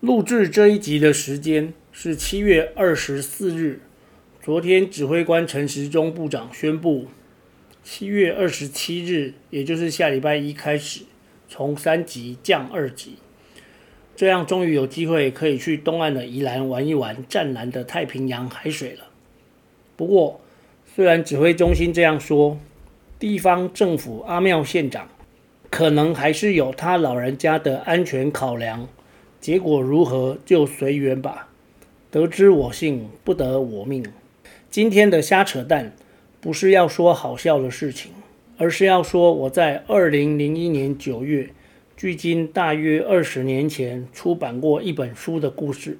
录制这一集的时间是七月二十四日。昨天指挥官陈时中部长宣布，七月二十七日，也就是下礼拜一开始，从三级降二级，这样终于有机会可以去东岸的宜兰玩一玩湛蓝的太平洋海水了。不过，虽然指挥中心这样说，地方政府阿庙县长可能还是有他老人家的安全考量。结果如何就随缘吧，得之我幸，不得我命。今天的瞎扯淡，不是要说好笑的事情，而是要说我在二零零一年九月，距今大约二十年前出版过一本书的故事。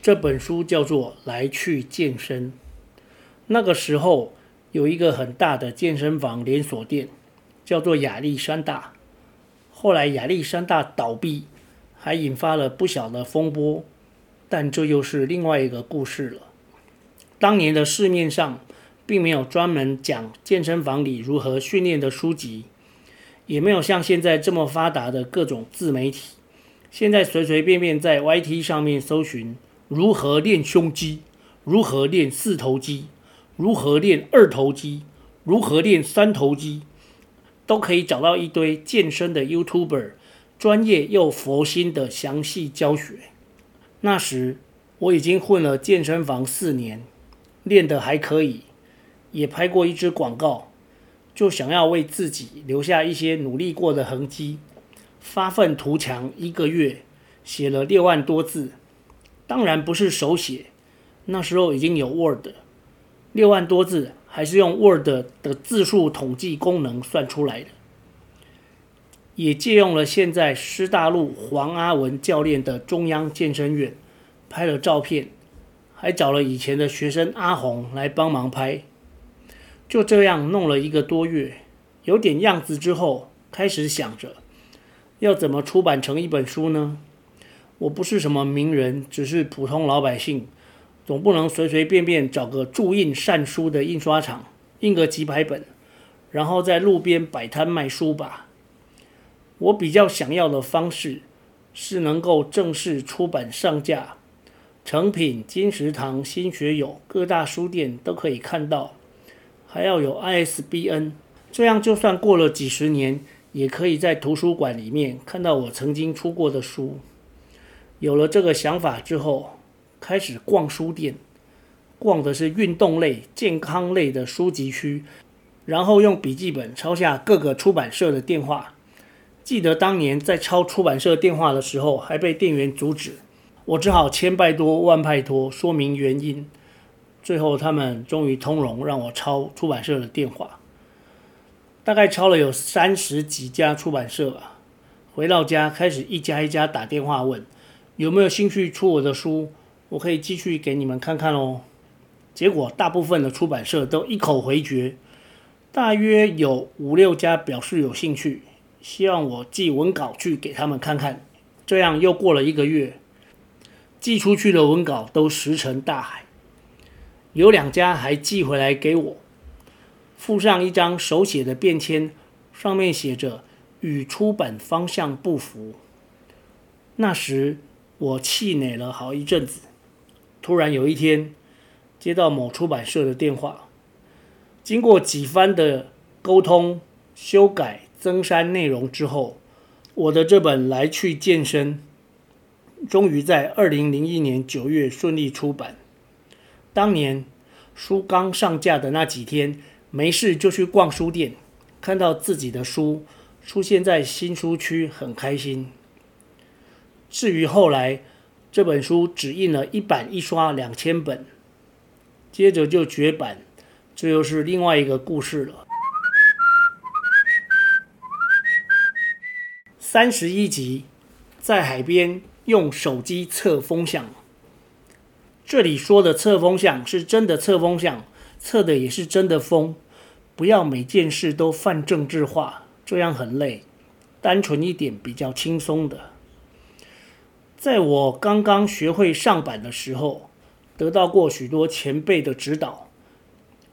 这本书叫做《来去健身》。那个时候有一个很大的健身房连锁店，叫做亚历山大。后来亚历山大倒闭。还引发了不小的风波，但这又是另外一个故事了。当年的市面上并没有专门讲健身房里如何训练的书籍，也没有像现在这么发达的各种自媒体。现在随随便便在 YT 上面搜寻如何练胸肌、如何练四头肌、如何练二头肌、如何练三头肌，都可以找到一堆健身的 YouTuber。专业又佛心的详细教学。那时我已经混了健身房四年，练得还可以，也拍过一支广告，就想要为自己留下一些努力过的痕迹，发愤图强，一个月写了六万多字，当然不是手写，那时候已经有 Word，六万多字还是用 Word 的字数统计功能算出来的。也借用了现在师大路黄阿文教练的中央健身院，拍了照片，还找了以前的学生阿红来帮忙拍。就这样弄了一个多月，有点样子之后，开始想着要怎么出版成一本书呢？我不是什么名人，只是普通老百姓，总不能随随便便找个注印善书的印刷厂印个几百本，然后在路边摆摊卖书吧。我比较想要的方式是能够正式出版上架，成品、金石堂、新学友各大书店都可以看到，还要有 ISBN，这样就算过了几十年，也可以在图书馆里面看到我曾经出过的书。有了这个想法之后，开始逛书店，逛的是运动类、健康类的书籍区，然后用笔记本抄下各个出版社的电话。记得当年在抄出版社电话的时候，还被店员阻止，我只好千拜托万拜托说明原因。最后他们终于通融，让我抄出版社的电话。大概抄了有三十几家出版社吧。回到家开始一家一家打电话问有没有兴趣出我的书，我可以继续给你们看看哦。结果大部分的出版社都一口回绝，大约有五六家表示有兴趣。希望我寄文稿去给他们看看，这样又过了一个月，寄出去的文稿都石沉大海。有两家还寄回来给我，附上一张手写的便签，上面写着“与出版方向不符”。那时我气馁了好一阵子，突然有一天接到某出版社的电话，经过几番的沟通修改。增删内容之后，我的这本《来去健身》终于在二零零一年九月顺利出版。当年书刚上架的那几天，没事就去逛书店，看到自己的书出现在新书区，很开心。至于后来这本书只印了一版一刷两千本，接着就绝版，这又是另外一个故事了。三十一集，在海边用手机测风向。这里说的测风向是真的测风向，测的也是真的风。不要每件事都泛政治化，这样很累。单纯一点比较轻松的。在我刚刚学会上板的时候，得到过许多前辈的指导。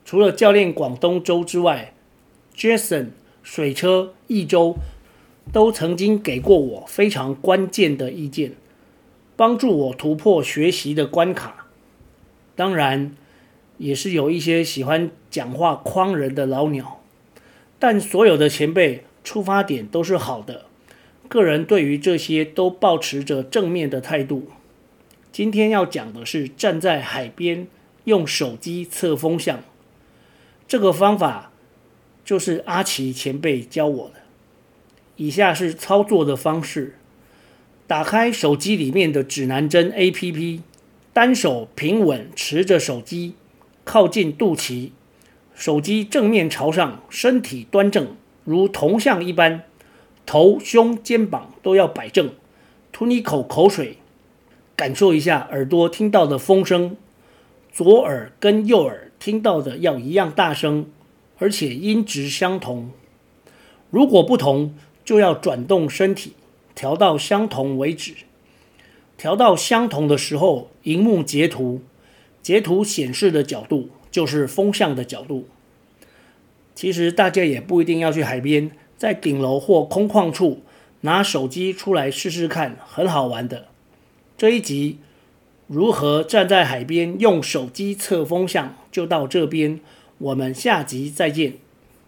除了教练广东周之外，Jason、水车、一周都曾经给过我非常关键的意见，帮助我突破学习的关卡。当然，也是有一些喜欢讲话诓人的老鸟，但所有的前辈出发点都是好的。个人对于这些都保持着正面的态度。今天要讲的是站在海边用手机测风向，这个方法就是阿奇前辈教我的。以下是操作的方式：打开手机里面的指南针 APP，单手平稳持着手机，靠近肚脐，手机正面朝上，身体端正，如铜像一般。头、胸、肩膀都要摆正，吞一口口水，感受一下耳朵听到的风声，左耳跟右耳听到的要一样大声，而且音质相同。如果不同，就要转动身体，调到相同为止。调到相同的时候，荧幕截图，截图显示的角度就是风向的角度。其实大家也不一定要去海边。在顶楼或空旷处拿手机出来试试看，很好玩的。这一集如何站在海边用手机测风向，就到这边，我们下集再见。